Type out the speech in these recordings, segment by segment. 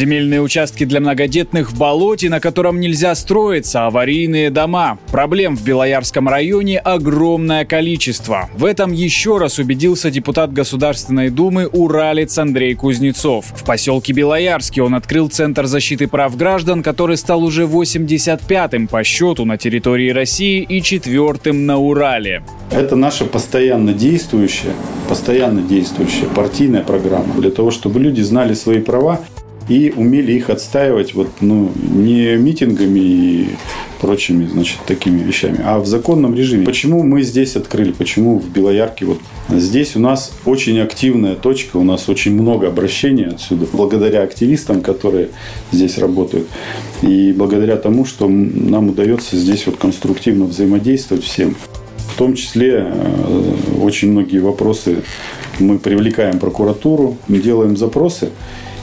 Земельные участки для многодетных в болоте, на котором нельзя строиться, аварийные дома. Проблем в Белоярском районе огромное количество. В этом еще раз убедился депутат Государственной Думы Уралец Андрей Кузнецов. В поселке Белоярский он открыл Центр защиты прав граждан, который стал уже 85-м по счету на территории России и четвертым на Урале. Это наша постоянно действующая, постоянно действующая партийная программа для того, чтобы люди знали свои права и умели их отстаивать вот, ну, не митингами и прочими, значит, такими вещами, а в законном режиме. Почему мы здесь открыли, почему в Белоярке вот здесь у нас очень активная точка, у нас очень много обращений отсюда, благодаря активистам, которые здесь работают, и благодаря тому, что нам удается здесь вот конструктивно взаимодействовать всем. В том числе э, очень многие вопросы мы привлекаем прокуратуру, делаем запросы,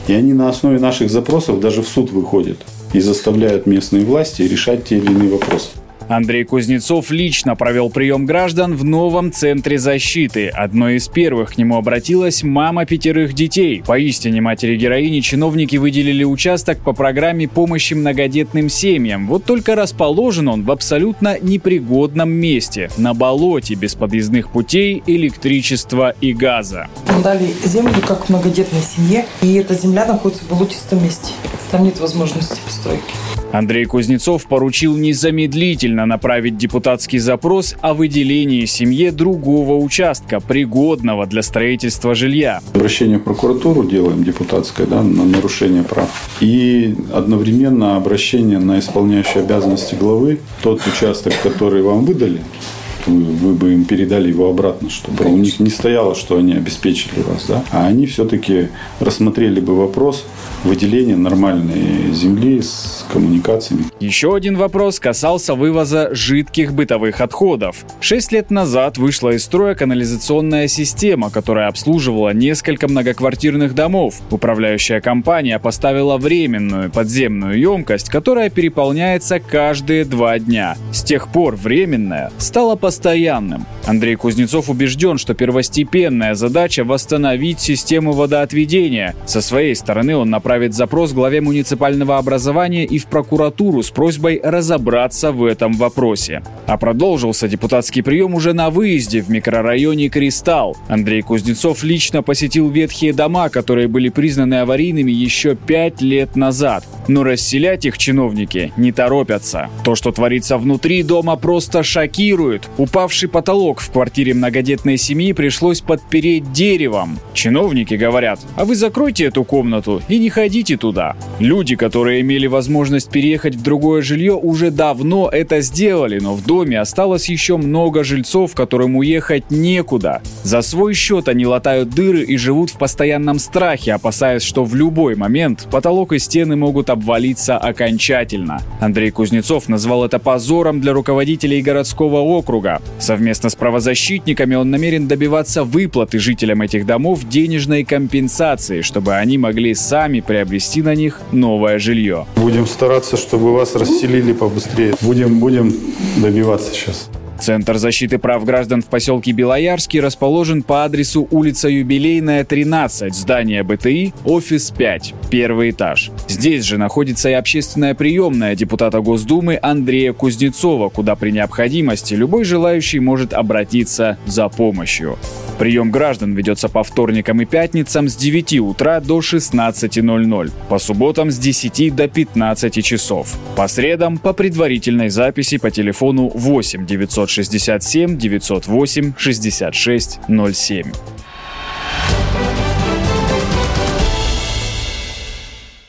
и они на основе наших запросов даже в суд выходят и заставляют местные власти решать те или иные вопросы. Андрей Кузнецов лично провел прием граждан в новом центре защиты. Одной из первых к нему обратилась мама пятерых детей. Поистине матери-героини чиновники выделили участок по программе помощи многодетным семьям. Вот только расположен он в абсолютно непригодном месте. На болоте, без подъездных путей, электричества и газа. Нам дали землю как многодетной семье, и эта земля находится в болотистом месте. Там нет возможности постройки. Андрей Кузнецов поручил незамедлительно направить депутатский запрос о выделении семье другого участка, пригодного для строительства жилья. Обращение в прокуратуру делаем депутатское да, на нарушение прав. И одновременно обращение на исполняющие обязанности главы. Тот участок, который вам выдали, вы, бы им передали его обратно, чтобы Конечно. у них не стояло, что они обеспечили вас, да, а они все-таки рассмотрели бы вопрос выделения нормальной земли с коммуникациями. Еще один вопрос касался вывоза жидких бытовых отходов. Шесть лет назад вышла из строя канализационная система, которая обслуживала несколько многоквартирных домов. Управляющая компания поставила временную подземную емкость, которая переполняется каждые два дня. С тех пор временная стала постоянным. Андрей Кузнецов убежден, что первостепенная задача – восстановить систему водоотведения. Со своей стороны он направит запрос главе муниципального образования и в прокуратуру с просьбой разобраться в этом вопросе. А продолжился депутатский прием уже на выезде в микрорайоне «Кристалл». Андрей Кузнецов лично посетил ветхие дома, которые были признаны аварийными еще пять лет назад. Но расселять их чиновники не торопятся. То, что творится внутри дома, просто шокирует. Упавший потолок в квартире многодетной семьи пришлось подпереть деревом. Чиновники говорят, а вы закройте эту комнату и не ходите туда. Люди, которые имели возможность переехать в другое жилье, уже давно это сделали, но в доме осталось еще много жильцов, которым уехать некуда. За свой счет они латают дыры и живут в постоянном страхе, опасаясь, что в любой момент потолок и стены могут обвалиться окончательно. Андрей Кузнецов назвал это позором для руководителей городского округа. Совместно с правозащитниками он намерен добиваться выплаты жителям этих домов денежной компенсации, чтобы они могли сами приобрести на них новое жилье. Будем стараться, чтобы вас расселили побыстрее. Будем, будем добиваться сейчас. Центр защиты прав граждан в поселке Белоярский расположен по адресу улица Юбилейная, 13, здание БТИ, офис 5, первый этаж. Здесь же находится и общественная приемная депутата Госдумы Андрея Кузнецова, куда при необходимости любой желающий может обратиться за помощью. Прием граждан ведется по вторникам и пятницам с 9 утра до 16.00, по субботам с 10 до 15 часов, по средам по предварительной записи по телефону 8 967 908 66 07.